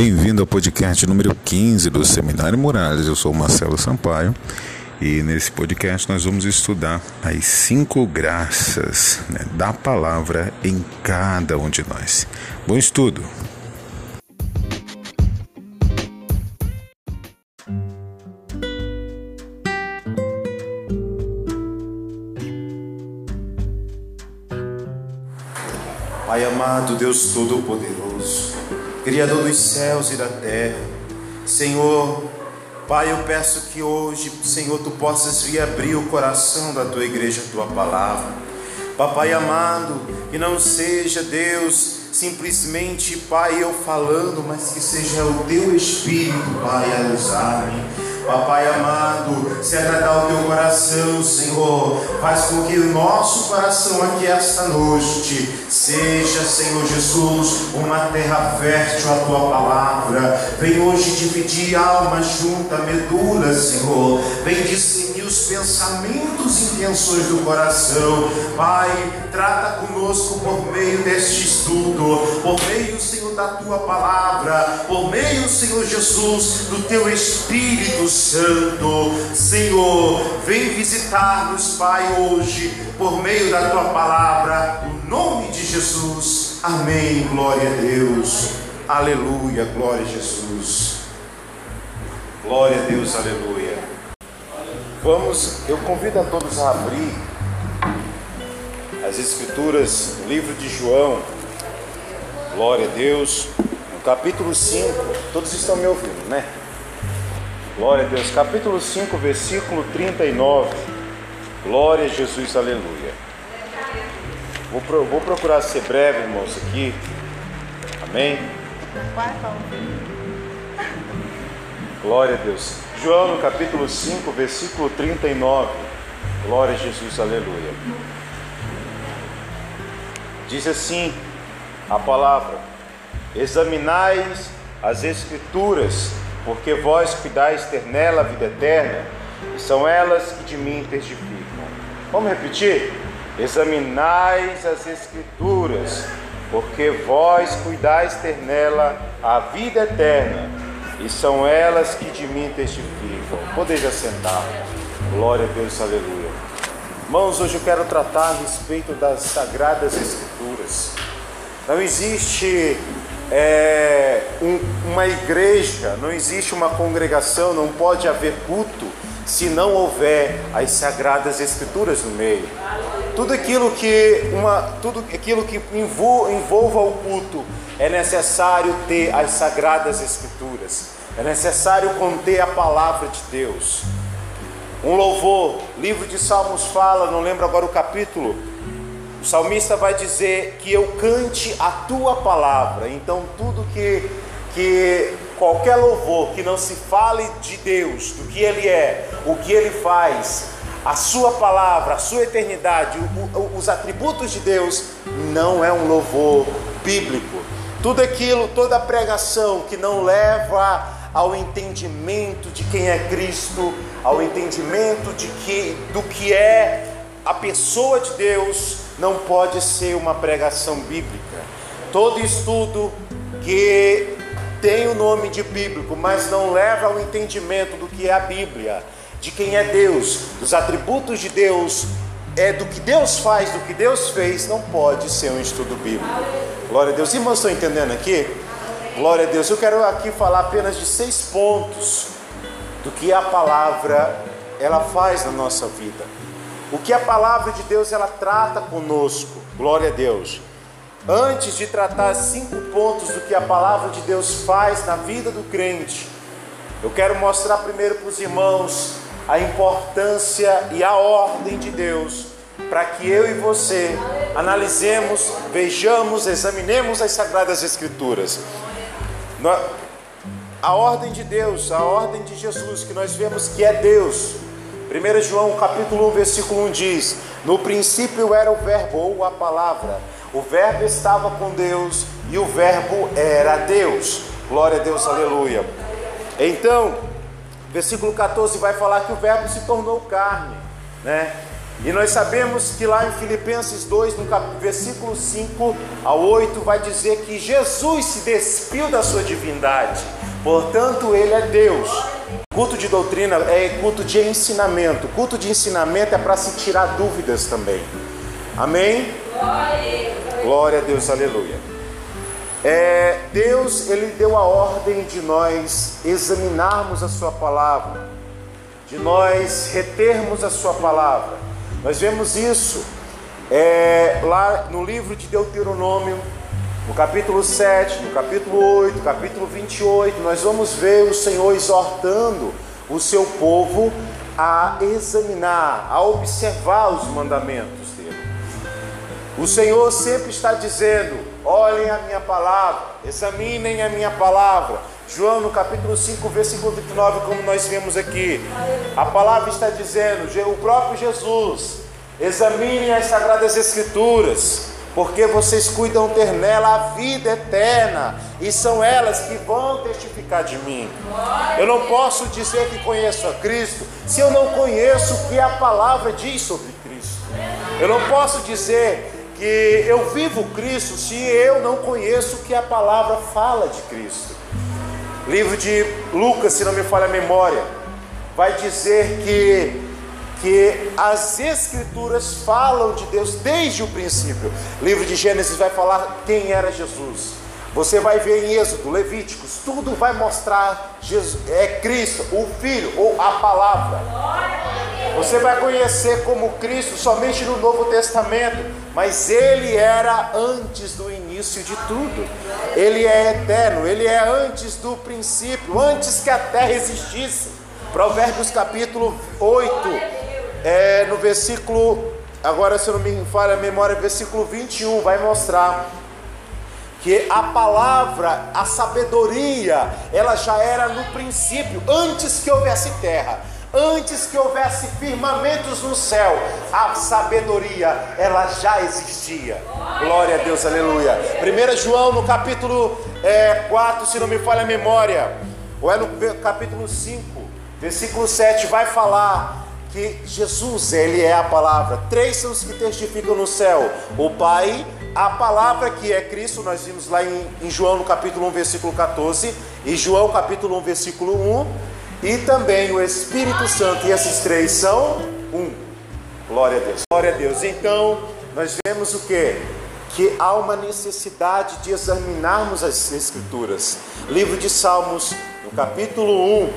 Bem-vindo ao podcast número 15 do Seminário Morales. Eu sou Marcelo Sampaio e nesse podcast nós vamos estudar as cinco graças né, da palavra em cada um de nós. Bom estudo! Pai amado, Deus Todo-Poderoso, Criador dos céus e da terra, Senhor, Pai, eu peço que hoje, Senhor, tu possas vir abrir o coração da tua igreja, a tua palavra. Papai amado, que não seja Deus simplesmente, Pai, eu falando, mas que seja o teu Espírito, Pai, a usar-me Papai amado, se agradar o teu coração, Senhor, faz com que o nosso coração aqui esta noite seja, Senhor Jesus, uma terra fértil a tua palavra. Vem hoje dividir alma junta, medula, Senhor. Vem discernir os pensamentos e intenções do coração. Pai, trata conosco por meio deste estudo, por meio, Senhor, da tua palavra, por meio, Senhor Jesus, do teu Espírito Santo. Senhor, vem visitar-nos, Pai, hoje, por meio da tua palavra, no nome de Jesus. Amém. Glória a Deus. Aleluia. Glória a Jesus. Glória a Deus. Aleluia. Vamos, eu convido a todos a abrir as Escrituras, o livro de João. Glória a Deus. No capítulo 5, todos estão me ouvindo, né? Glória a Deus. Capítulo 5, versículo 39. Glória a Jesus, aleluia. Vou, pro, vou procurar ser breve, irmãos, aqui. Amém? Glória a Deus. João, capítulo 5, versículo 39. Glória a Jesus, aleluia. Diz assim a palavra: Examinais as Escrituras porque vós cuidais ter nela a vida eterna, e são elas que de mim testificam. Vamos repetir? Examinais as Escrituras, porque vós cuidais ter nela a vida eterna, e são elas que de mim testificam. Podeis assentar. Glória a Deus, aleluia. Irmãos, hoje eu quero tratar a respeito das Sagradas Escrituras. Não existe é, um, uma igreja, não existe uma congregação, não pode haver culto se não houver as sagradas escrituras no meio. Tudo aquilo que uma, tudo aquilo que envolva o culto é necessário ter as sagradas escrituras. É necessário conter a palavra de Deus. Um louvor, livro de Salmos fala, não lembro agora o capítulo, o salmista vai dizer que eu cante a tua palavra. Então, tudo que, que qualquer louvor que não se fale de Deus, do que Ele é, o que Ele faz, a sua palavra, a sua eternidade, o, o, os atributos de Deus, não é um louvor bíblico. Tudo aquilo, toda pregação que não leva ao entendimento de quem é Cristo, ao entendimento de que, do que é a pessoa de Deus, não pode ser uma pregação bíblica. Todo estudo que tem o nome de bíblico, mas não leva ao entendimento do que é a Bíblia, de quem é Deus, dos atributos de Deus, é do que Deus faz, do que Deus fez, não pode ser um estudo bíblico. Glória a Deus. Irmãos, estão entendendo aqui? Glória a Deus. Eu quero aqui falar apenas de seis pontos do que a palavra ela faz na nossa vida. O que a palavra de Deus ela trata conosco, glória a Deus. Antes de tratar cinco pontos do que a palavra de Deus faz na vida do crente, eu quero mostrar primeiro para os irmãos a importância e a ordem de Deus para que eu e você analisemos, vejamos, examinemos as Sagradas Escrituras. A ordem de Deus, a ordem de Jesus, que nós vemos que é Deus, 1 João capítulo 1, versículo 1 diz: No princípio era o verbo ou a palavra. O verbo estava com Deus e o verbo era Deus. Glória a Deus, aleluia. Então, versículo 14 vai falar que o verbo se tornou carne, né? E nós sabemos que lá em Filipenses 2, no versículo 5 ao 8, vai dizer que Jesus se despiu da sua divindade, portanto, ele é Deus. Culto de doutrina é culto de ensinamento. Culto de ensinamento é para se tirar dúvidas também. Amém? Glória a Deus, aleluia. É, Deus, ele deu a ordem de nós examinarmos a sua palavra, de nós retermos a sua palavra. Nós vemos isso é, lá no livro de Deuteronômio, no capítulo 7, no capítulo 8, capítulo 28, nós vamos ver o Senhor exortando o seu povo a examinar, a observar os mandamentos dele. O Senhor sempre está dizendo: olhem a minha palavra, examinem a minha palavra. João no capítulo 5, versículo 29, como nós vemos aqui, a palavra está dizendo, o próprio Jesus, examinem as sagradas escrituras, porque vocês cuidam ter nela a vida eterna, e são elas que vão testificar de mim. Eu não posso dizer que conheço a Cristo se eu não conheço o que a palavra diz sobre Cristo. Eu não posso dizer que eu vivo Cristo se eu não conheço o que a palavra fala de Cristo. Livro de Lucas, se não me falha a memória, vai dizer que que as escrituras falam de Deus desde o princípio. livro de Gênesis vai falar quem era Jesus. Você vai ver em Êxodo, Levíticos, tudo vai mostrar Jesus é Cristo, o Filho ou a palavra. Você vai conhecer como Cristo somente no Novo Testamento, mas ele era antes do início de tudo. Ele é eterno, ele é antes do princípio, antes que a terra existisse. Provérbios capítulo 8, é, no versículo, agora se não me falha a memória, versículo 21, vai mostrar que a palavra, a sabedoria, ela já era no princípio, antes que houvesse terra. Antes que houvesse firmamentos no céu, a sabedoria ela já existia. Glória a Deus, aleluia. 1 João no capítulo é, 4, se não me falha a memória, ou é no capítulo 5, versículo 7, vai falar que Jesus, ele é a palavra. Três são os que testificam no céu: o Pai, a palavra que é Cristo, nós vimos lá em, em João no capítulo 1, versículo 14, e João capítulo 1, versículo 1 e também o Espírito Santo, e esses três são um. Glória a Deus. Glória a Deus. Então, nós vemos o que? Que há uma necessidade de examinarmos as Escrituras. Livro de Salmos, no capítulo 1,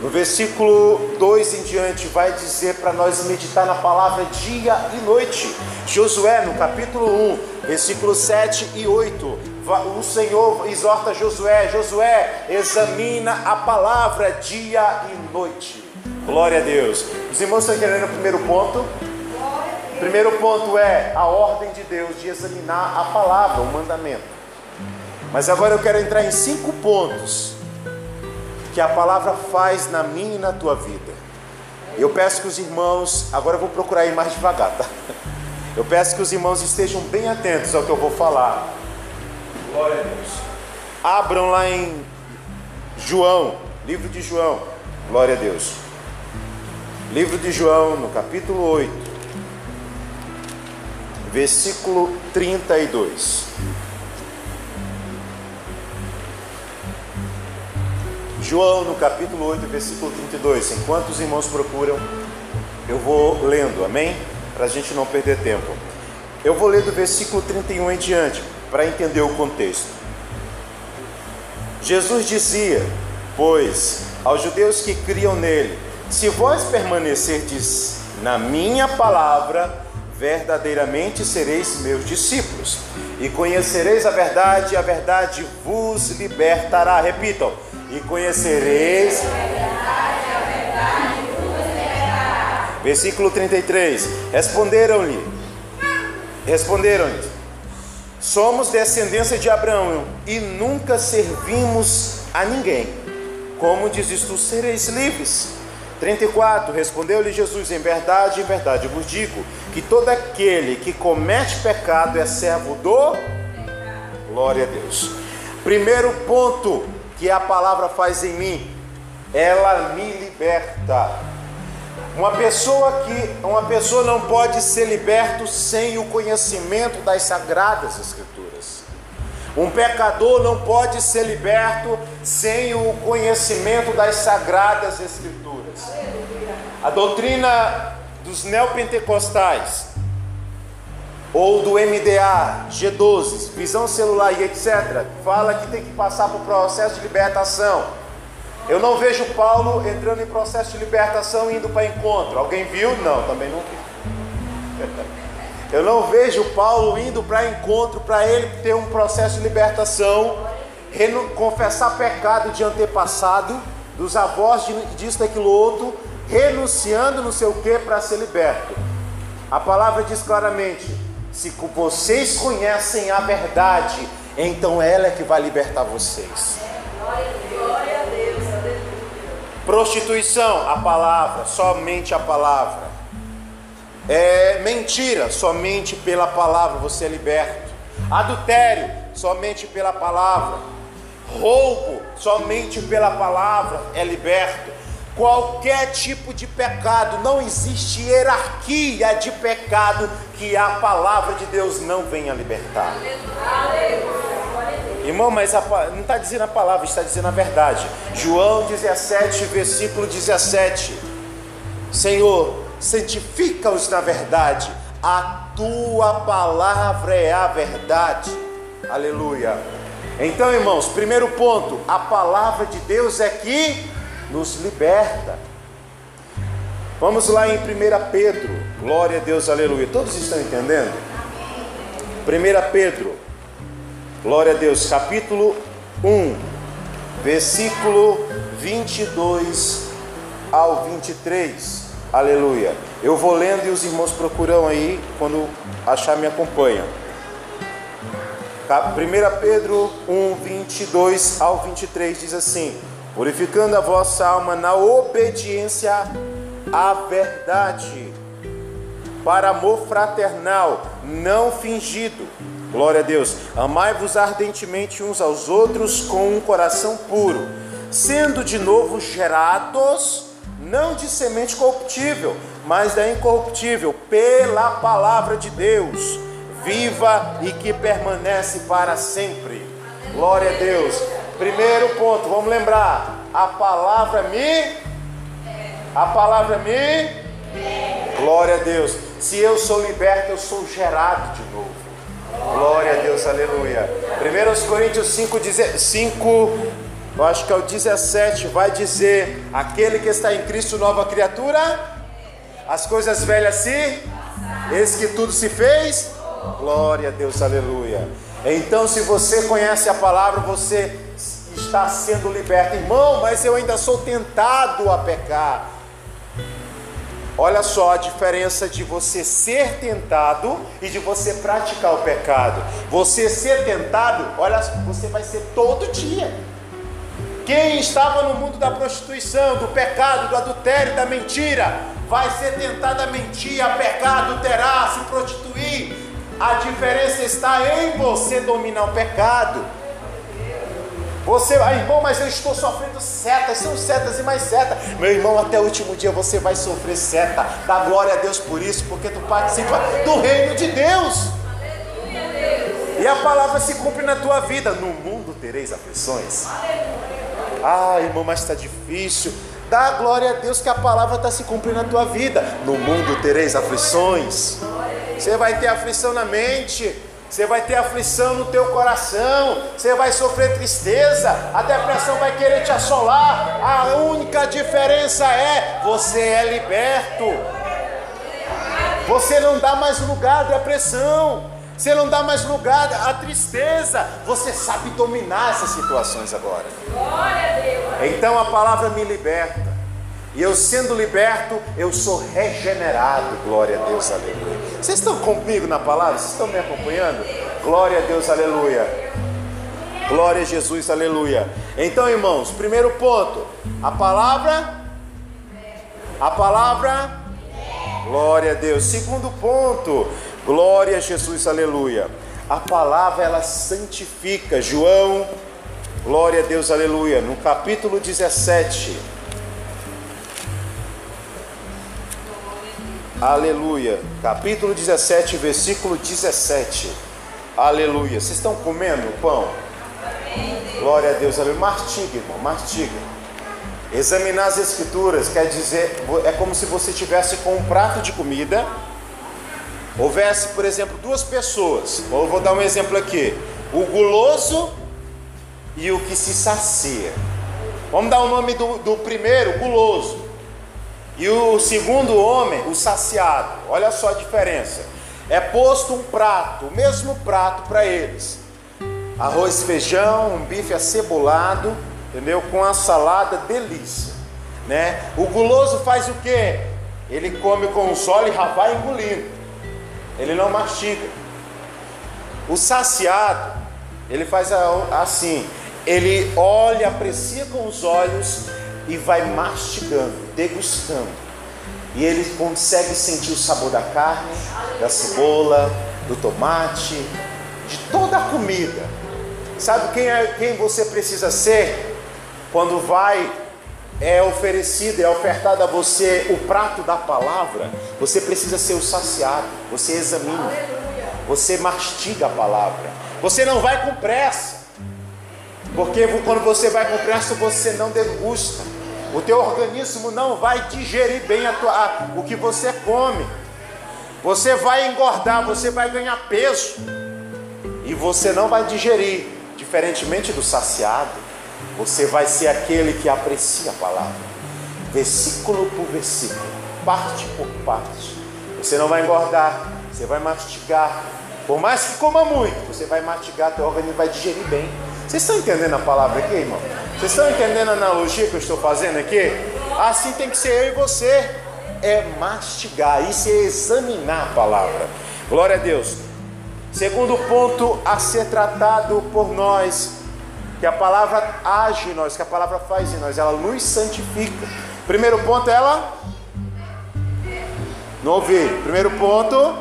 no versículo 2 em diante, vai dizer para nós meditar na palavra dia e noite. Josué, no capítulo 1, versículo 7 e 8, o Senhor exorta Josué: Josué, examina a palavra dia e noite. Glória a Deus. Os irmãos estão entendendo o primeiro ponto? Primeiro ponto é a ordem de Deus de examinar a palavra, o mandamento. Mas agora eu quero entrar em cinco pontos que a palavra faz na minha e na tua vida. Eu peço que os irmãos, agora eu vou procurar ir mais devagar, tá? Eu peço que os irmãos estejam bem atentos ao que eu vou falar. Glória a Deus. Abram lá em João, livro de João. Glória a Deus. Livro de João, no capítulo 8, versículo 32. João, no capítulo 8, versículo 32. Enquanto os irmãos procuram, eu vou lendo, amém? Para a gente não perder tempo. Eu vou ler do versículo 31 em diante para entender o contexto. Jesus dizia, pois, aos judeus que criam nele: Se vós permanecerdes na minha palavra, verdadeiramente sereis meus discípulos, e conhecereis a verdade, e a verdade vos libertará. Repitam: E conhecereis. Versículo 33: Responderam-lhe, responderam-lhe Somos descendência de Abraão e nunca servimos a ninguém. Como dizes tu, sereis livres. 34. Respondeu-lhe Jesus: Em verdade, em verdade vos digo que todo aquele que comete pecado é servo do. Glória a Deus. Primeiro ponto que a palavra faz em mim, ela me liberta. Uma pessoa que uma pessoa não pode ser liberto sem o conhecimento das sagradas escrituras. Um pecador não pode ser liberto sem o conhecimento das sagradas escrituras. A doutrina dos neopentecostais ou do MDA, G12, visão celular e etc., fala que tem que passar por processo de libertação. Eu não vejo Paulo entrando em processo de libertação e indo para encontro. Alguém viu? Não, também não vi. Eu não vejo Paulo indo para encontro para ele ter um processo de libertação, confessar pecado de antepassado, dos avós disso, daquilo outro, renunciando não sei o que para ser liberto. A palavra diz claramente: se vocês conhecem a verdade, então ela é que vai libertar vocês. Glória a Deus, Prostituição, a palavra, somente a palavra. É mentira, somente pela palavra você é liberto. Adultério, somente pela palavra. Roubo, somente pela palavra é liberto qualquer tipo de pecado, não existe hierarquia de pecado que a palavra de Deus não venha libertar. Irmão, mas a, não está dizendo a palavra, está dizendo a verdade. João 17, versículo 17: Senhor, santifica-os na verdade, a tua palavra é a verdade. Aleluia. Então, irmãos, primeiro ponto: a palavra de Deus é que nos liberta. Vamos lá em 1 Pedro, glória a Deus, aleluia. Todos estão entendendo? 1 Pedro, glória a Deus, capítulo 1, versículo 22 ao 23, aleluia. Eu vou lendo e os irmãos procuram aí, quando achar, me acompanham. 1 Pedro 1, 22 ao 23 diz assim: purificando a vossa alma na obediência à verdade, para amor fraternal, não fingido. Glória a Deus. Amai-vos ardentemente uns aos outros com um coração puro, sendo de novo gerados, não de semente corruptível, mas da incorruptível, pela palavra de Deus, viva e que permanece para sempre. Glória a Deus. Primeiro ponto, vamos lembrar: a palavra me. A palavra me. Glória a Deus. Se eu sou liberto, eu sou gerado de novo. Glória a Deus, aleluia. 1 Coríntios 5, 5, eu acho que é o 17, vai dizer: aquele que está em Cristo, nova criatura, as coisas velhas se, eis que tudo se fez. Glória a Deus, aleluia. Então, se você conhece a palavra, você está sendo liberto. Irmão, mas eu ainda sou tentado a pecar. Olha só a diferença de você ser tentado e de você praticar o pecado. Você ser tentado, olha, você vai ser todo dia. Quem estava no mundo da prostituição, do pecado, do adultério, da mentira, vai ser tentado a mentir, a pecar, adulterar, se prostituir. A diferença está em você dominar o pecado. Você, ah, irmão, mas eu estou sofrendo setas, são setas e mais setas. Meu irmão, até o último dia você vai sofrer seta. Dá glória a Deus por isso, porque tu participa do reino de Deus. E a palavra se cumpre na tua vida. No mundo tereis aflições. Ah, irmão, mas está difícil. Dá glória a Deus que a palavra está se cumprindo na tua vida. No mundo tereis aflições. Você vai ter aflição na mente você vai ter aflição no teu coração, você vai sofrer tristeza, a depressão vai querer te assolar. A única diferença é você é liberto. Você não dá mais lugar à depressão, você não dá mais lugar à tristeza. Você sabe dominar essas situações agora. Então a palavra me liberta. E eu sendo liberto, eu sou regenerado. Glória a Deus, aleluia. Vocês estão comigo na palavra? Vocês estão me acompanhando? Glória a Deus, aleluia. Glória a Jesus, aleluia. Então, irmãos, primeiro ponto, a palavra. A palavra. Glória a Deus. Segundo ponto, glória a Jesus, aleluia. A palavra ela santifica. João, glória a Deus, aleluia. No capítulo 17. Aleluia. Capítulo 17, versículo 17. Aleluia. Vocês estão comendo o pão? Glória a Deus. Aleluia. Martiga, irmão, martiga. Examinar as escrituras quer dizer, é como se você tivesse com um prato de comida. Houvesse, por exemplo, duas pessoas. Eu vou dar um exemplo aqui: o guloso e o que se sacia. Vamos dar o nome do, do primeiro, guloso. E o segundo homem, o saciado. Olha só a diferença. É posto um prato, o mesmo prato para eles. Arroz, feijão, um bife acebolado, entendeu? Com a salada delícia, né? O guloso faz o quê? Ele come com o solo e já vai engolindo. Ele não mastiga. O saciado, ele faz assim, ele olha, aprecia com os olhos e vai mastigando, degustando. E ele consegue sentir o sabor da carne, da cebola, do tomate, de toda a comida. Sabe quem, é, quem você precisa ser quando vai é oferecido, é ofertado a você o prato da palavra? Você precisa ser o saciado. Você examina, você mastiga a palavra. Você não vai com pressa, porque quando você vai com pressa você não degusta o teu organismo não vai digerir bem a tua, a, o que você come. Você vai engordar, você vai ganhar peso. E você não vai digerir, diferentemente do saciado. Você vai ser aquele que aprecia a palavra, versículo por versículo, parte por parte. Você não vai engordar, você vai mastigar. Por mais que coma muito, você vai mastigar, teu organismo vai digerir bem. Vocês estão entendendo a palavra aqui, irmão? Vocês estão entendendo a analogia que eu estou fazendo aqui? Assim tem que ser eu e você. É mastigar, isso é examinar a palavra. Glória a Deus. Segundo ponto a ser tratado por nós, que a palavra age em nós, que a palavra faz em nós, ela nos santifica. Primeiro ponto, ela. Não ouvi. Primeiro ponto.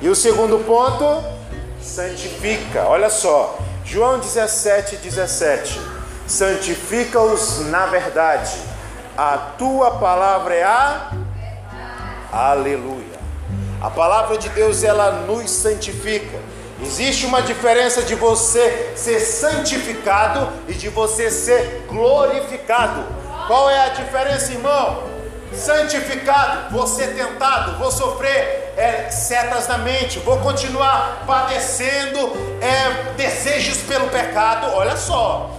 E o segundo ponto, santifica. Olha só. João 17, 17: Santifica-os na verdade, a tua palavra é a Aleluia. A palavra de Deus ela nos santifica. Existe uma diferença de você ser santificado e de você ser glorificado. Qual é a diferença, irmão? Santificado, vou ser tentado, vou sofrer é, setas na mente, vou continuar padecendo é, desejos pelo pecado, olha só.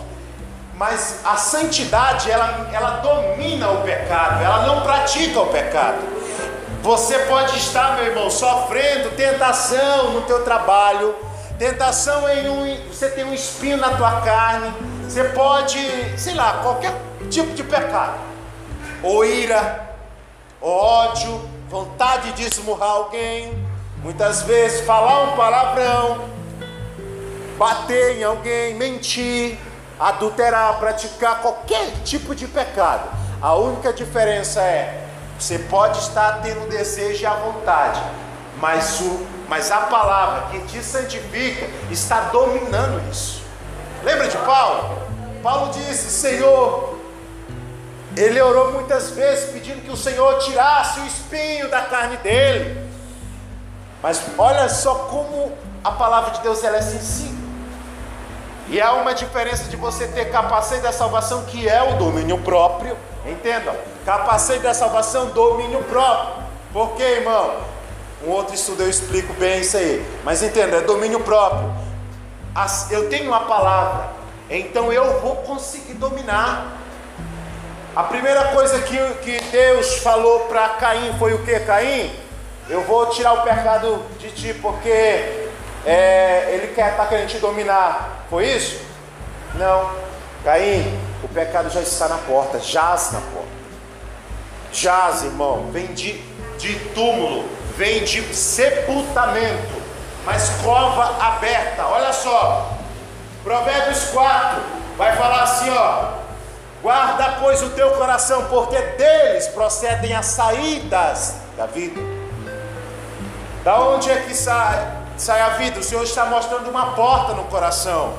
Mas a santidade, ela, ela domina o pecado, ela não pratica o pecado. Você pode estar, meu irmão, sofrendo tentação no teu trabalho, tentação em um, você tem um espinho na tua carne, você pode, sei lá, qualquer tipo de pecado ou ira, ou ódio, vontade de esmurrar alguém, muitas vezes falar um palavrão, bater em alguém, mentir, adulterar, praticar qualquer tipo de pecado. A única diferença é você pode estar tendo desejo e a vontade, mas, o, mas a palavra que te santifica está dominando isso. Lembra de Paulo? Paulo disse: Senhor, ele orou muitas vezes pedindo que o Senhor tirasse o espinho da carne dele. Mas olha só como a palavra de Deus ela é sensível. E há uma diferença de você ter capacete da salvação, que é o domínio próprio. Entendam? Capacete da salvação, domínio próprio. Por quê, irmão? Um outro estudo eu explico bem isso aí. Mas entenda, é domínio próprio. Eu tenho uma palavra, então eu vou conseguir dominar. A primeira coisa que, que Deus falou para Caim foi o que, Caim? Eu vou tirar o pecado de ti, porque é, ele quer tá querendo te dominar. Foi isso? Não. Caim, o pecado já está na porta, jaz na porta. Jaz, irmão, vem de, de túmulo, vem de sepultamento, mas cova aberta. Olha só, Provérbios 4 vai falar assim: ó, Guarda, pois, o teu coração, porque deles procedem as saídas da vida. Da onde é que sai, sai a vida? O Senhor está mostrando uma porta no coração.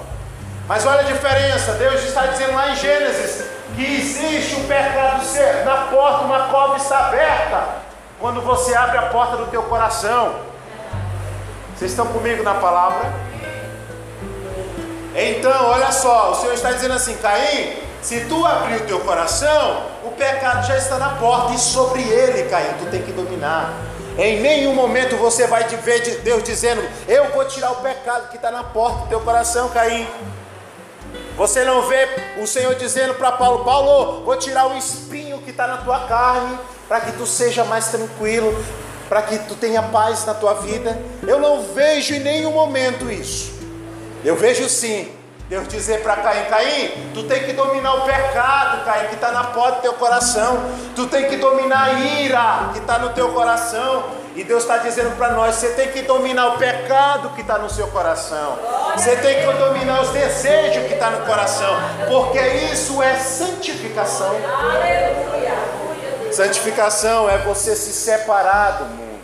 Mas olha a diferença, Deus está dizendo lá em Gênesis que existe um pecado ser na porta, uma cova está aberta. quando você abre a porta do teu coração. Vocês estão comigo na palavra? Então, olha só, o Senhor está dizendo assim, Caim, se tu abrir o teu coração, o pecado já está na porta e sobre ele, Caim, tu tem que dominar. Em nenhum momento você vai ver Deus dizendo: Eu vou tirar o pecado que está na porta do teu coração, Caim. Você não vê o Senhor dizendo para Paulo: Paulo, vou tirar o espinho que está na tua carne, para que tu seja mais tranquilo, para que tu tenha paz na tua vida. Eu não vejo em nenhum momento isso. Eu vejo sim. Deus dizer para Caim, Caim, tu tem que dominar o pecado, Caim, que está na porta do teu coração. Tu tem que dominar a ira que está no teu coração. E Deus está dizendo para nós: você tem que dominar o pecado que está no seu coração. Você tem que dominar os desejos que está no coração. Porque isso é santificação. Santificação é você se separar do mundo.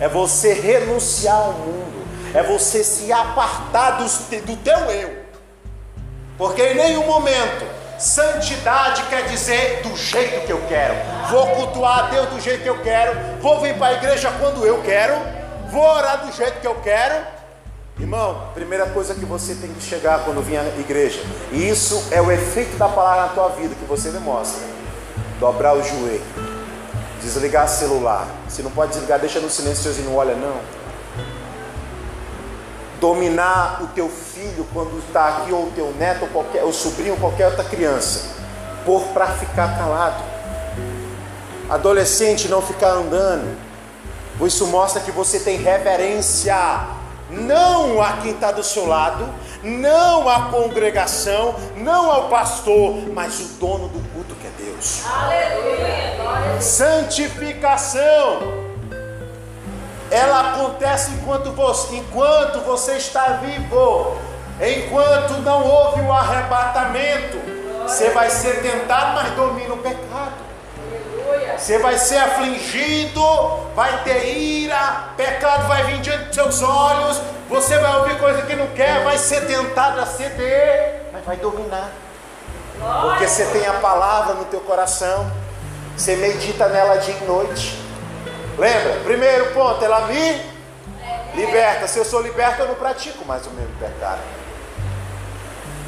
É você renunciar ao mundo. É você se apartar do, do teu eu. Porque em nenhum momento santidade quer dizer do jeito que eu quero. Vou cultuar a Deus do jeito que eu quero. Vou vir para a igreja quando eu quero. Vou orar do jeito que eu quero. Irmão, primeira coisa que você tem que chegar quando vir à igreja, e isso é o efeito da palavra na tua vida que você demonstra. Dobrar o joelho, desligar o celular. Se não pode desligar, deixa no silêncio, e não olha não dominar o teu filho quando está aqui, ou o teu neto, ou qualquer, o sobrinho, ou qualquer outra criança, por para ficar calado. Adolescente não ficar andando. Isso mostra que você tem reverência, não a quem está do seu lado, não à congregação, não ao pastor, mas o dono do culto que é Deus. Aleluia. Santificação ela acontece enquanto você, enquanto você está vivo, enquanto não houve o arrebatamento. Você vai ser tentado, mas domina o pecado. Você vai ser afligido, vai ter ira, pecado vai vir diante dos seus olhos, você vai ouvir coisa que não quer, vai ser tentado a ceder, mas vai dominar. Porque você tem a palavra no teu coração, você medita nela dia e noite. Lembra? Primeiro ponto, ela me liberta. Se eu sou liberto, eu não pratico mais o mesmo pecado.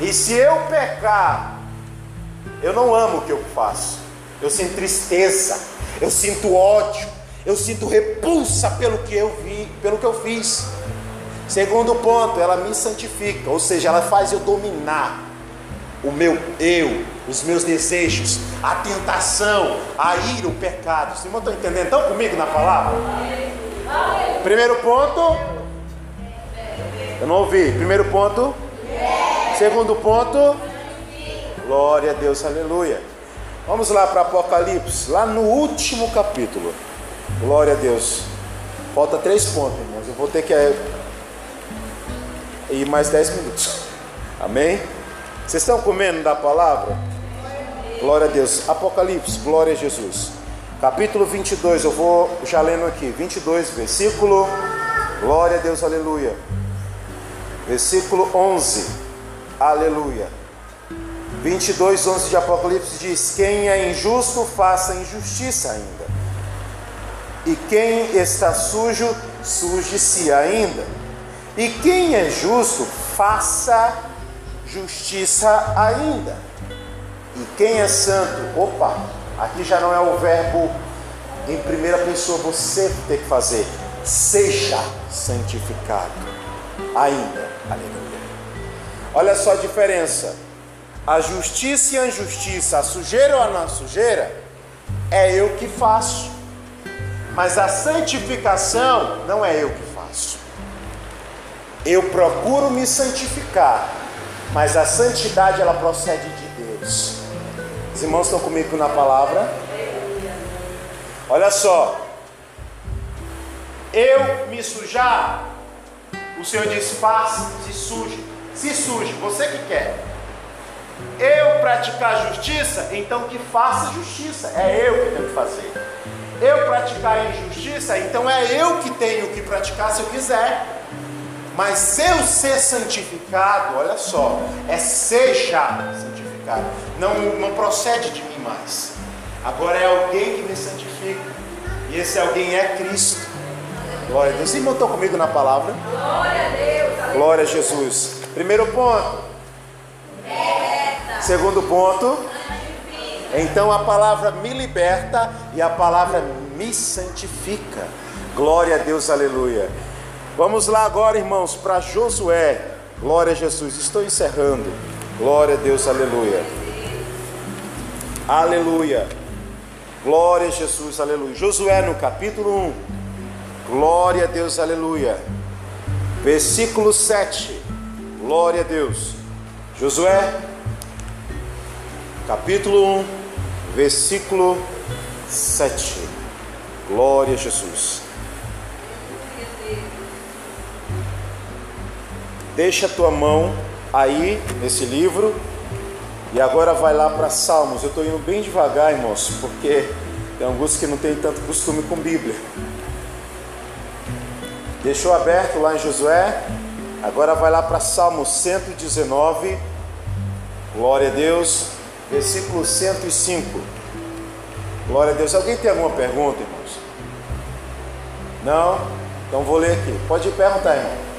E se eu pecar, eu não amo o que eu faço. Eu sinto tristeza, eu sinto ódio, eu sinto repulsa pelo que eu vi, pelo que eu fiz. Segundo ponto, ela me santifica, ou seja, ela faz eu dominar o meu eu, os meus desejos, a tentação, a ira, o pecado. Vocês estão entendendo? Estão comigo na palavra? Primeiro ponto. Eu não ouvi. Primeiro ponto. Segundo ponto. Glória a Deus, aleluia. Vamos lá para Apocalipse, lá no último capítulo. Glória a Deus. Falta três pontos, irmãos. Eu vou ter que eh, ir mais dez minutos. Amém? Vocês estão comendo da palavra? Glória a Deus. Apocalipse, glória a Jesus. Capítulo 22, eu vou já lendo aqui. 22, versículo. Glória a Deus, aleluia. Versículo 11. Aleluia. 22, 11 de Apocalipse diz: Quem é injusto, faça injustiça ainda. E quem está sujo, suje-se ainda. E quem é justo, faça justiça ainda. E quem é santo? Opa, aqui já não é o verbo em primeira pessoa, você tem que fazer. Seja santificado ainda. Aleluia. Olha só a diferença. A justiça e a injustiça, a sujeira ou a não sujeira, é eu que faço. Mas a santificação não é eu que faço. Eu procuro me santificar mas a santidade ela procede de Deus. Os irmãos estão comigo na palavra? Olha só. Eu me sujar, o Senhor diz: faça, se suje, se suje, você que quer. Eu praticar justiça, então que faça justiça, é eu que tenho que fazer. Eu praticar injustiça, então é eu que tenho que praticar se eu quiser. Mas se eu ser santificado, olha só, é seja santificado, não, não procede de mim mais. Agora é alguém que me santifica. E esse alguém é Cristo. Glória a Deus. Irmãos estão comigo na palavra? Glória a Deus. Glória a Jesus. Primeiro ponto. Segundo ponto. Então a palavra me liberta e a palavra me santifica. Glória a Deus, aleluia. Vamos lá agora, irmãos, para Josué. Glória a Jesus. Estou encerrando. Glória a Deus, aleluia. Aleluia. Glória a Jesus, aleluia. Josué no capítulo 1. Glória a Deus, aleluia. Versículo 7. Glória a Deus. Josué, capítulo 1, versículo 7. Glória a Jesus. Deixa a tua mão aí nesse livro e agora vai lá para Salmos. Eu estou indo bem devagar, irmãos, porque tem alguns que não tem tanto costume com Bíblia. Deixou aberto lá em Josué. Agora vai lá para Salmo 119. Glória a Deus. Versículo 105. Glória a Deus. Alguém tem alguma pergunta, irmãos? Não? Então vou ler aqui. Pode perguntar, irmão.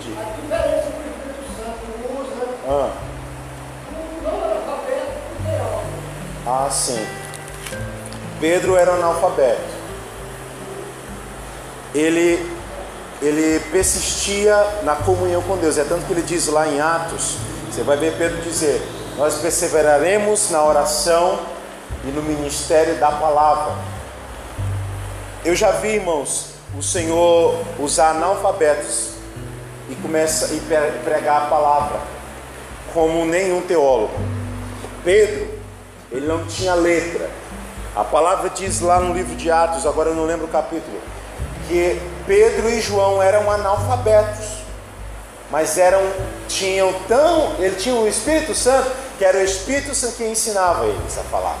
Entendi. A diferença que o Espírito Santo usa Ah, não ah, sim. Pedro era analfabeto. Ele, ele persistia na comunhão com Deus. É tanto que ele diz lá em Atos, você vai ver Pedro dizer: Nós perseveraremos na oração e no ministério da palavra. Eu já vi, irmãos, o Senhor usar analfabetos e começa pre- pregar a palavra como nenhum teólogo. Pedro, ele não tinha letra. A palavra diz lá no livro de Atos, agora eu não lembro o capítulo, que Pedro e João eram analfabetos, mas eram tinham tão, ele tinha o Espírito Santo, que era o Espírito Santo que ensinava eles a falar.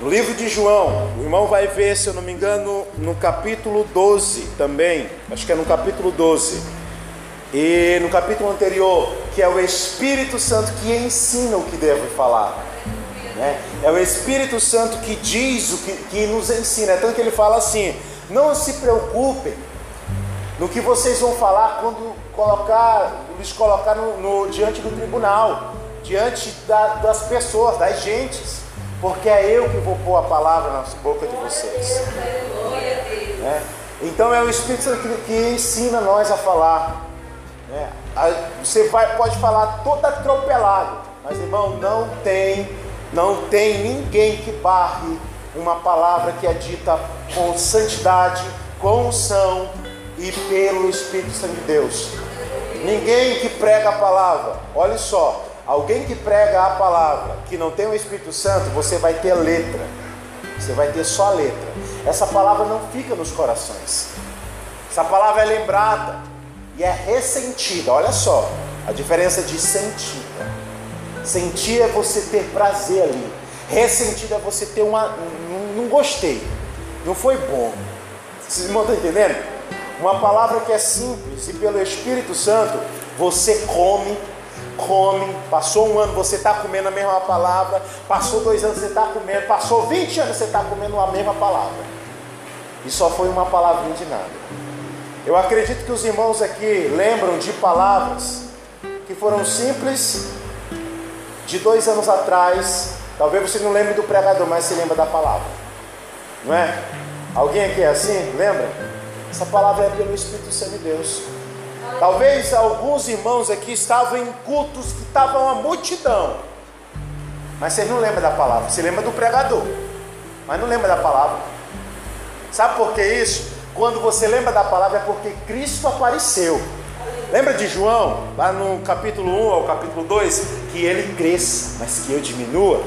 No livro de João, o irmão vai ver, se eu não me engano, no capítulo 12 também, acho que é no capítulo 12. E no capítulo anterior, que é o Espírito Santo que ensina o que deve falar. né? É o Espírito Santo que diz o que, que nos ensina. É tanto que ele fala assim: não se preocupem no que vocês vão falar quando colocar, lhes colocar no, no- diante do tribunal, diante da- das pessoas, das gentes, porque é eu que vou pôr a palavra na boca de vocês. né? Então é o Espírito Santo que, que ensina nós a falar. A- Você vai, pode falar todo atropelado, mas irmão, não tem, não tem ninguém que barre uma palavra que é dita com santidade, com unção e pelo Espírito Santo de Deus. Ninguém que prega a palavra, olha só, alguém que prega a palavra que não tem o Espírito Santo, você vai ter letra, você vai ter só letra. Essa palavra não fica nos corações. Essa palavra é lembrada e é ressentida. Olha só a diferença de sentida. Sentir é você ter prazer ali. Ressentido é você ter uma. Não, não gostei. Não foi bom. Vocês estão entendendo? Uma palavra que é simples e pelo Espírito Santo você come, come. Passou um ano você está comendo a mesma palavra. Passou dois anos você está comendo. Passou 20 anos você está comendo a mesma palavra. E só foi uma palavrinha de nada. Eu acredito que os irmãos aqui lembram de palavras que foram simples de dois anos atrás. Talvez você não lembre do pregador, mas se lembra da palavra. Não é? Alguém aqui é assim? Lembra? Essa palavra é pelo Espírito Santo de Deus. Talvez alguns irmãos aqui estavam em cultos que estavam uma multidão. Mas vocês não lembram da palavra, você lembra do pregador, mas não lembra da palavra. Sabe por que isso? Quando você lembra da palavra é porque Cristo apareceu. Lembra de João, lá no capítulo 1 ao capítulo 2, que ele cresça, mas que eu diminua?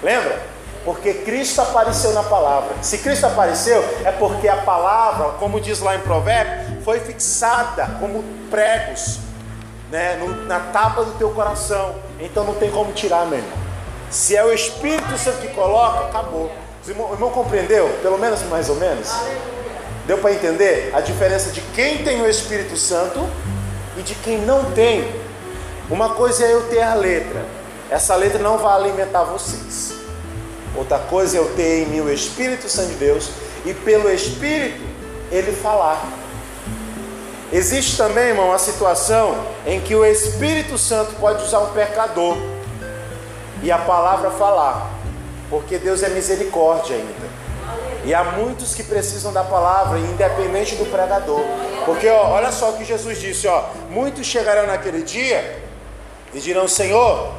Lembra? Porque Cristo apareceu na palavra. Se Cristo apareceu, é porque a palavra, como diz lá em Provérbios, foi fixada como pregos né, na tapa do teu coração. Então não tem como tirar, meu irmão. Se é o Espírito Santo que coloca, acabou. O irmão, o irmão compreendeu? Pelo menos mais ou menos? Deu para entender a diferença de quem tem o Espírito Santo e de quem não tem? Uma coisa é eu ter a letra, essa letra não vai alimentar vocês. Outra coisa é eu ter em mim o Espírito Santo de Deus e pelo Espírito ele falar. Existe também, irmão, uma situação em que o Espírito Santo pode usar um pecador e a palavra falar, porque Deus é misericórdia ainda. E há muitos que precisam da palavra, independente do pregador. Porque ó, olha só o que Jesus disse: ó, muitos chegarão naquele dia e dirão: Senhor,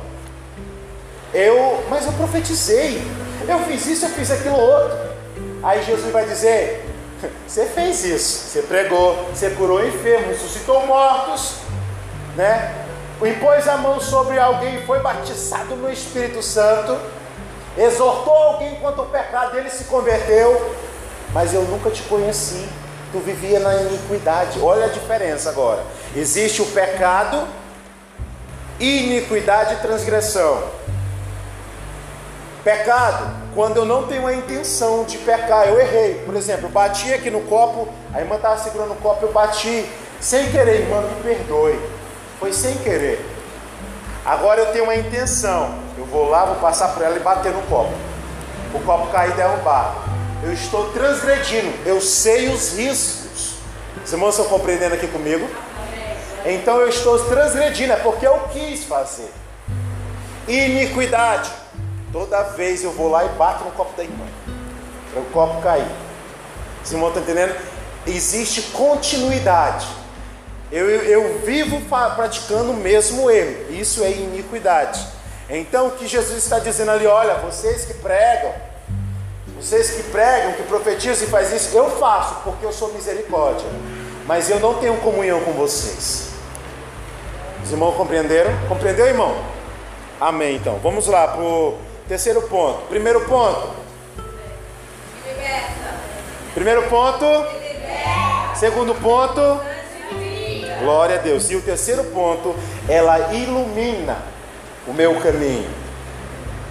eu, mas eu profetizei, eu fiz isso, eu fiz aquilo outro. Aí Jesus vai dizer: Você fez isso, você pregou, você curou enfermos, ressuscitou mortos, né? Impôs a mão sobre alguém, foi batizado no Espírito Santo, exortou alguém quanto ao pecado, ele se converteu, mas eu nunca te conheci. Tu vivia na iniquidade. Olha a diferença agora. Existe o pecado, iniquidade e transgressão. Pecado, quando eu não tenho a intenção de pecar, eu errei. Por exemplo, eu bati aqui no copo, a irmã estava segurando o copo, eu bati sem querer, irmã, me perdoe. Foi sem querer. Agora eu tenho uma intenção. Vou lá, vou passar por ela e bater no copo. O copo cair e derrubar. Eu estou transgredindo. Eu sei os riscos. Os irmãos estão compreendendo aqui comigo? Então eu estou transgredindo, é porque eu quis fazer. Iniquidade. Toda vez eu vou lá e bato no copo da irmã. Para o copo cair. Os irmãos estão entendendo? Existe continuidade. Eu, eu, eu vivo praticando o mesmo erro. Isso é iniquidade. Então o que Jesus está dizendo ali, olha, vocês que pregam, vocês que pregam, que profetizam e fazem isso, eu faço, porque eu sou misericórdia. Mas eu não tenho comunhão com vocês. Os irmãos compreenderam? Compreendeu, irmão? Amém. Então, vamos lá para o terceiro ponto. Primeiro ponto. Primeiro ponto. Segundo ponto. Glória a Deus. E o terceiro ponto, ela ilumina o meu caminho.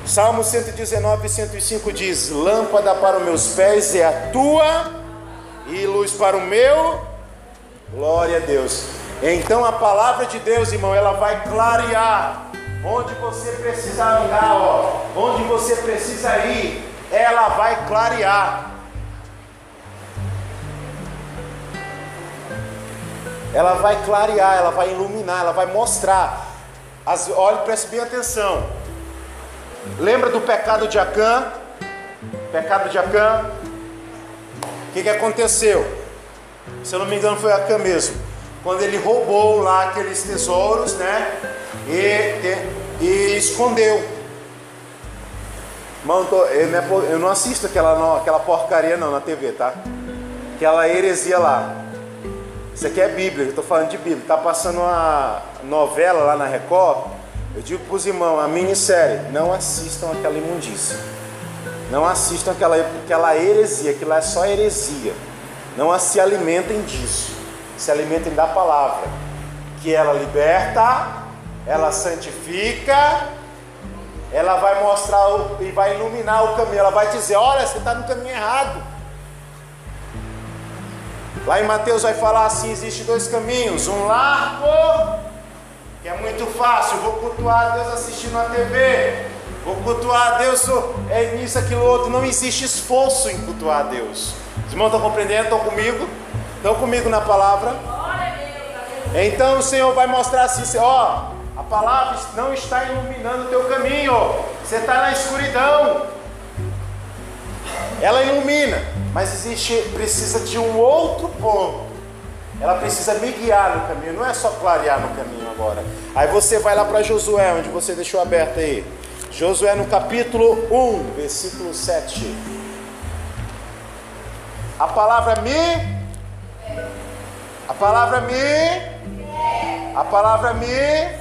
Salmo 119, 105 diz: Lâmpada para os meus pés é a tua, e luz para o meu. Glória a Deus. Então a palavra de Deus, irmão, ela vai clarear onde você precisa andar, ó, onde você precisa ir, ela vai clarear. Ela vai clarear, ela vai iluminar, ela vai mostrar. As, preste bem atenção. Lembra do pecado de Acã? Pecado de Acã? O que, que aconteceu? Se eu não me engano, foi Acã mesmo. Quando ele roubou lá aqueles tesouros, né? E, e escondeu. Mano, eu, não assisto aquela, aquela porcaria não na TV, tá? Aquela heresia lá. Isso aqui é Bíblia, eu estou falando de Bíblia. Está passando uma novela lá na Record. Eu digo para os irmãos, a minissérie, não assistam aquela imundícia. Não assistam aquela, aquela heresia, aquilo é só heresia. Não se alimentem disso. Se alimentem da palavra. Que ela liberta, ela santifica, ela vai mostrar o, e vai iluminar o caminho. Ela vai dizer: olha, você está no caminho errado. Lá em Mateus vai falar assim: existe dois caminhos, um largo, que é muito fácil, vou cultuar a Deus assistindo a TV, vou cultuar a Deus é nisso, aquilo outro. Não existe esforço em cultuar a Deus. Os irmãos estão compreendendo? Estão comigo? Estão comigo na palavra? Então o Senhor vai mostrar assim: ó, a palavra não está iluminando o teu caminho, você está na escuridão. Ela ilumina, mas existe, precisa de um outro ponto. Ela precisa me guiar no caminho, não é só clarear no caminho agora. Aí você vai lá para Josué, onde você deixou aberto aí. Josué no capítulo 1, versículo 7. A palavra me. A palavra me. A palavra me.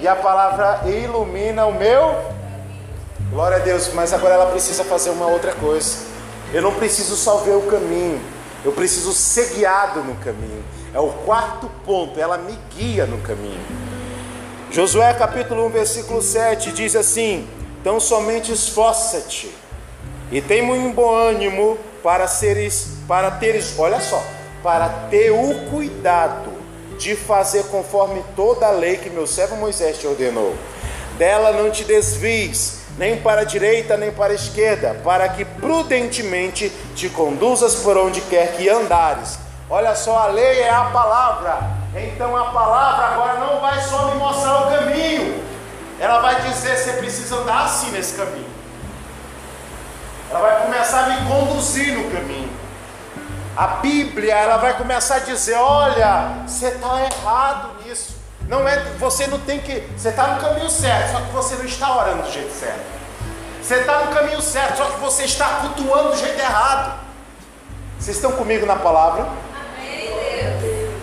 E a palavra ilumina o meu Glória a Deus, mas agora ela precisa fazer uma outra coisa. Eu não preciso só ver o caminho, eu preciso ser guiado no caminho. É o quarto ponto, ela me guia no caminho. Josué capítulo 1, versículo 7 diz assim: Então somente esforça-te e tem muito bom ânimo para seres para teres, olha só, para ter o cuidado de fazer conforme toda a lei que meu servo Moisés te ordenou. Dela não te desvies, nem para a direita, nem para a esquerda, para que prudentemente te conduzas por onde quer que andares. Olha só, a lei é a palavra. Então a palavra agora não vai só me mostrar o caminho, ela vai dizer você precisa andar assim nesse caminho. Ela vai começar a me conduzir no caminho. A Bíblia, ela vai começar a dizer: olha, você está errado. Não é, você não tem que, você está no caminho certo, só que você não está orando do jeito certo. Você está no caminho certo, só que você está cultuando do jeito errado. Vocês estão comigo na palavra?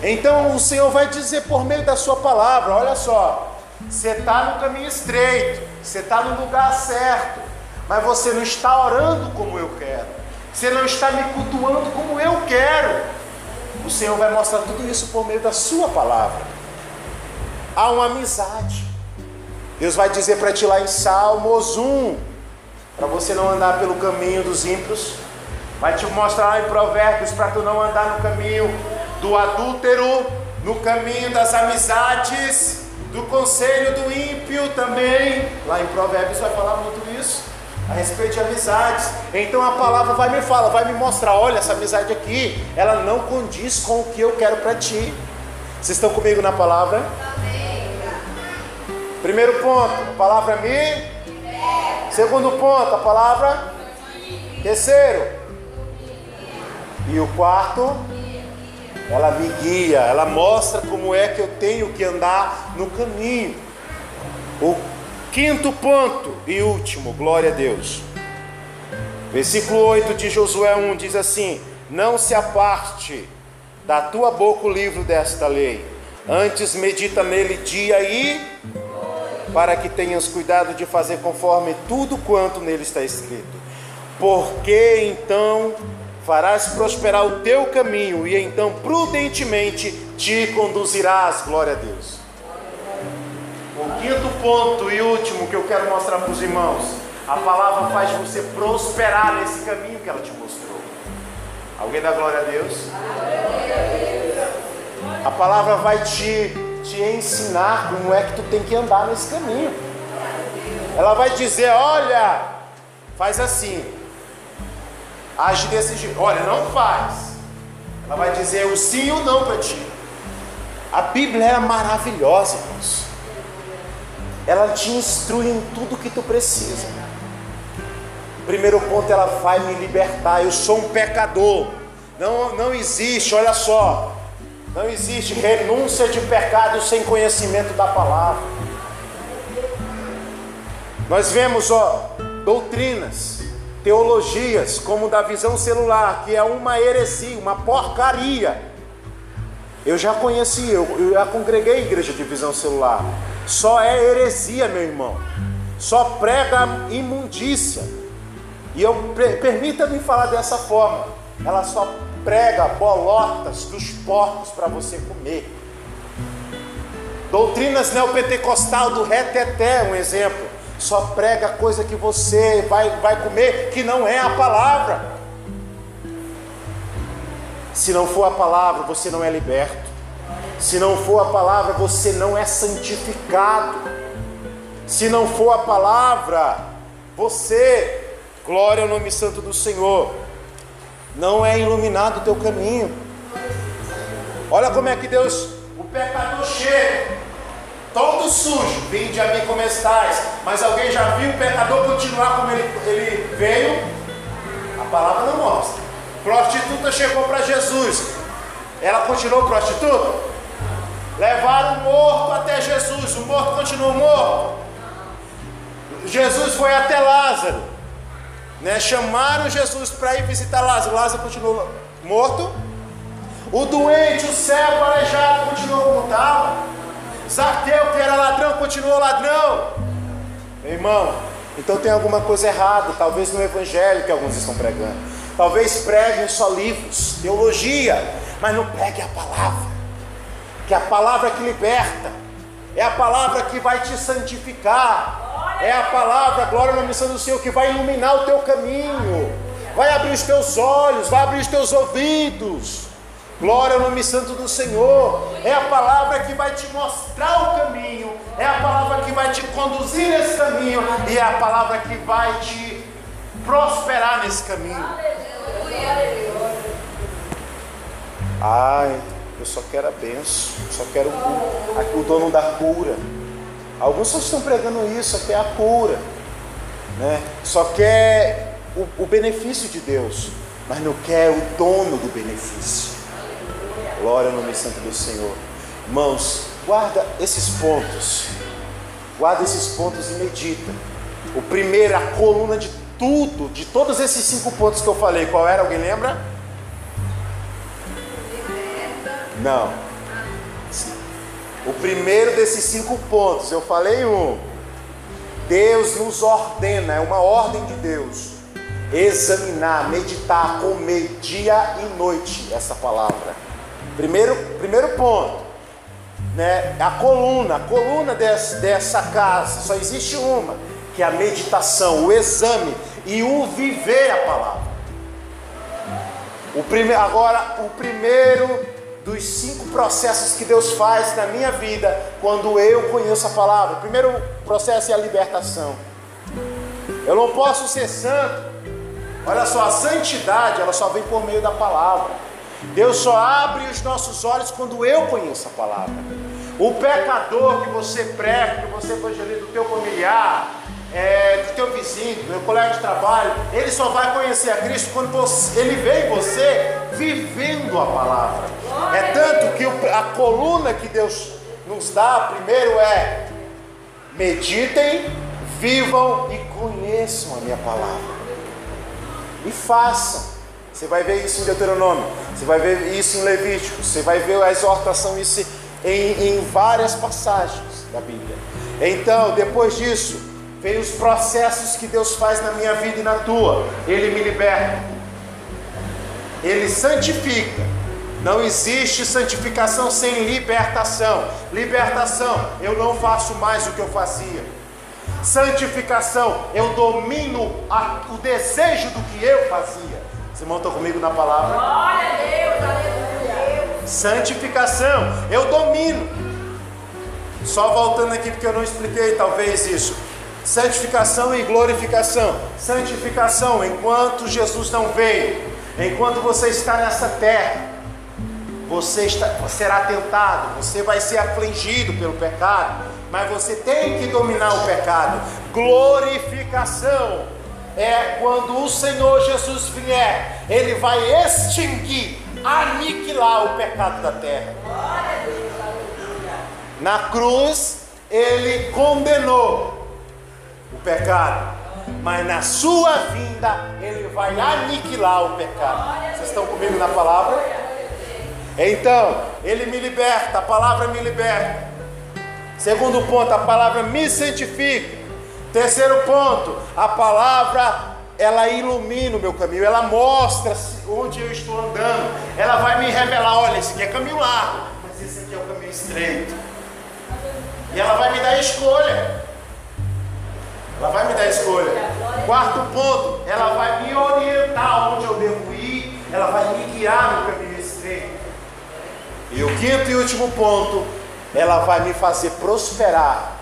Então o Senhor vai dizer por meio da sua palavra: olha só, você está no caminho estreito, você está no lugar certo, mas você não está orando como eu quero. Você não está me cultuando como eu quero. O Senhor vai mostrar tudo isso por meio da Sua palavra. Há uma amizade. Deus vai dizer para ti lá em Salmos 1, para você não andar pelo caminho dos ímpios. Vai te mostrar lá em Provérbios para tu não andar no caminho do adúltero, no caminho das amizades, do conselho do ímpio também. Lá em Provérbios vai falar muito isso a respeito de amizades. Então a palavra vai me falar, vai me mostrar, olha essa amizade aqui, ela não condiz com o que eu quero para ti. Vocês estão comigo na palavra? Primeiro ponto, a palavra me. Segundo ponto, a palavra. Terceiro. E o quarto, ela me guia, ela mostra como é que eu tenho que andar no caminho. O Quinto ponto e último, glória a Deus. Versículo 8 de Josué 1 diz assim: Não se aparte da tua boca o livro desta lei, antes medita nele dia e para que tenhas cuidado de fazer conforme tudo quanto nele está escrito. Porque então farás prosperar o teu caminho e então prudentemente te conduzirás, glória a Deus. O quinto ponto e último que eu quero mostrar para os irmãos: a palavra faz você prosperar nesse caminho que ela te mostrou. Alguém dá glória a Deus? A palavra vai te, te ensinar como é que tu tem que andar nesse caminho. Ela vai dizer: olha, faz assim, age desse jeito. Olha, não faz. Ela vai dizer o sim e o não para ti. A Bíblia é maravilhosa, irmãos ela te instrui em tudo que tu precisa. Primeiro ponto, ela vai me libertar. Eu sou um pecador. Não, não existe, olha só, não existe renúncia de pecado sem conhecimento da palavra. Nós vemos, ó, doutrinas, teologias, como da visão celular, que é uma heresia, uma porcaria. Eu já conheci, eu, eu já congreguei a igreja de visão celular só é heresia, meu irmão. Só prega imundícia. E eu permita-me falar dessa forma. Ela só prega bolotas dos porcos para você comer. Doutrinas neopentecostal do reteté, um exemplo. Só prega coisa que você vai, vai comer, que não é a palavra. Se não for a palavra, você não é liberto. Se não for a palavra, você não é santificado. Se não for a palavra, você, glória ao nome santo do Senhor, não é iluminado o teu caminho. Olha como é que Deus, o pecador chega, todo sujo, vinde a mim como. Mas alguém já viu o pecador continuar como ele, ele veio? A palavra não mostra. Prostituta chegou para Jesus, ela continuou prostituta? Levaram o morto até Jesus, o morto continuou morto. Jesus foi até Lázaro, né? chamaram Jesus para ir visitar Lázaro. Lázaro continuou morto. O doente, o cego, o aleijado continuou como estava. Zaqueu, que era ladrão, continuou ladrão. Meu irmão, então tem alguma coisa errada, talvez no evangelho que alguns estão pregando. Talvez preguem só livros, teologia, mas não pregue a palavra que é a palavra que liberta, é a palavra que vai te santificar, é a palavra, glória na missão do Senhor, que vai iluminar o teu caminho. vai abrir os teus olhos, vai abrir os teus ouvidos. Glória ao nome santo do Senhor. É a palavra que vai te mostrar o caminho, é a palavra que vai te conduzir nesse caminho, e é a palavra que vai te prosperar nesse caminho. Ai, eu só quero a benção, só quero o, o dono da cura. Alguns só estão pregando isso, só quer a cura, né? só quer o, o benefício de Deus, mas não quer o dono do benefício. Glória no nome santo do Senhor. Irmãos, guarda esses pontos. Guarda esses pontos e medita. O primeiro, a coluna de tudo, de todos esses cinco pontos que eu falei, qual era? Alguém lembra? Não. O primeiro desses cinco pontos, eu falei um. Deus nos ordena, é uma ordem de Deus. Examinar, meditar, comer dia e noite essa palavra. Primeiro, primeiro ponto, né? A coluna, a coluna dessa, dessa casa, só existe uma, que é a meditação, o exame e o viver a palavra. O prime, agora, o primeiro dos cinco processos que Deus faz na minha vida quando eu conheço a palavra. O primeiro processo é a libertação. Eu não posso ser santo. Olha só, a santidade ela só vem por meio da palavra. Deus só abre os nossos olhos quando eu conheço a palavra. O pecador que você prega, que você evangeliza do teu familiar, é, do teu vizinho, do teu colega de trabalho, ele só vai conhecer a Cristo quando você, ele vê em você vivendo a palavra. É tanto que a coluna que Deus nos dá primeiro é meditem, vivam e conheçam a minha palavra. E façam. Você vai ver isso em Deuteronômio, você vai ver isso em Levítico, você vai ver a exortação isso em, em várias passagens da Bíblia. Então, depois disso, vem os processos que Deus faz na minha vida e na tua. Ele me liberta, Ele santifica. Não existe santificação sem libertação. Libertação, eu não faço mais o que eu fazia. Santificação, eu domino a, o desejo do que eu fazia. Os irmãos estão comigo na palavra? Glória a Deus, aleluia. Santificação, eu domino. Só voltando aqui porque eu não expliquei talvez isso. Santificação e glorificação. Santificação, enquanto Jesus não veio, enquanto você está nessa terra, você está, será tentado, você vai ser afligido pelo pecado, mas você tem que dominar o pecado. Glorificação é quando o Senhor Jesus vier, ele vai extinguir, aniquilar o pecado da terra. Na cruz, ele condenou o pecado, mas na sua vinda, ele vai aniquilar o pecado. Vocês estão comigo na palavra? Então, ele me liberta, a palavra me liberta. Segundo ponto, a palavra me santifica. Terceiro ponto, a palavra ela ilumina o meu caminho, ela mostra onde eu estou andando, ela vai me revelar, olha, esse aqui é caminho largo, mas esse aqui é o caminho estreito. E ela vai me dar escolha. Ela vai me dar escolha. Quarto ponto, ela vai me orientar onde eu devo ir, ela vai me guiar no caminho estreito. E o quinto e último ponto, ela vai me fazer prosperar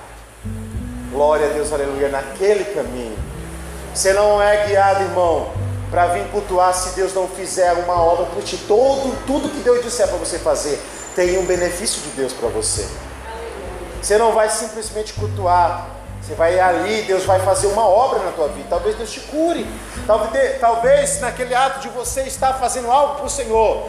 Glória a Deus, aleluia, naquele caminho. Você não é guiado, irmão, para vir cultuar se Deus não fizer uma obra por ti. Todo, tudo que Deus disser para você fazer tem um benefício de Deus para você. Você não vai simplesmente cultuar. Você vai ali, Deus vai fazer uma obra na tua vida. Talvez Deus te cure. Talvez, talvez naquele ato de você estar fazendo algo para o Senhor,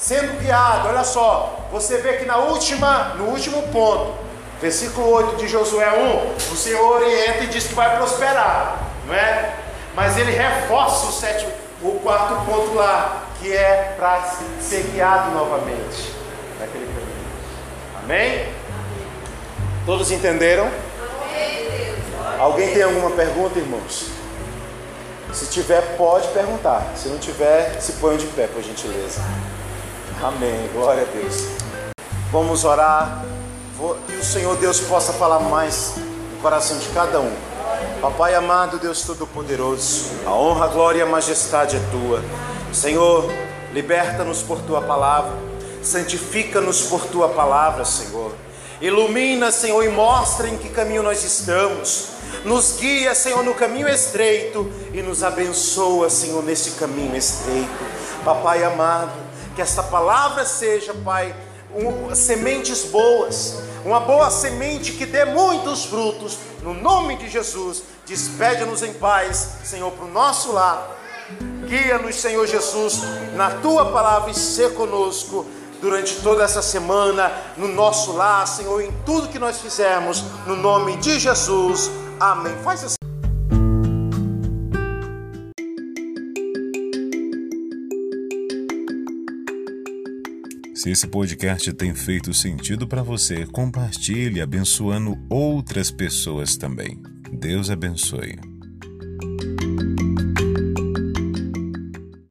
sendo guiado. Olha só, você vê que na última, no último ponto, Versículo 8 de Josué 1, o Senhor orienta e diz que vai prosperar, não é? Mas ele reforça o sétimo, o quarto ponto lá, que é para ser guiado novamente naquele caminho. Amém? Todos entenderam? Alguém tem alguma pergunta, irmãos? Se tiver, pode perguntar. Se não tiver, se põe de pé, por gentileza. Amém. Glória a Deus. Vamos orar que o Senhor Deus possa falar mais no coração de cada um. Papai amado, Deus Todo-Poderoso, a honra, a glória e a majestade é tua. Senhor, liberta-nos por tua palavra, santifica-nos por tua palavra, Senhor. Ilumina, Senhor, e mostra em que caminho nós estamos. Nos guia, Senhor, no caminho estreito e nos abençoa, Senhor, nesse caminho estreito. Papai amado, que esta palavra seja, Pai, um, sementes boas, uma boa semente que dê muitos frutos, no nome de Jesus. Despede-nos em paz, Senhor, para o nosso lar. Guia-nos, Senhor Jesus, na tua palavra e ser conosco durante toda essa semana, no nosso lar, Senhor, em tudo que nós fizermos, no nome de Jesus. Amém. Faz assim. Se esse podcast tem feito sentido para você, compartilhe abençoando outras pessoas também. Deus abençoe.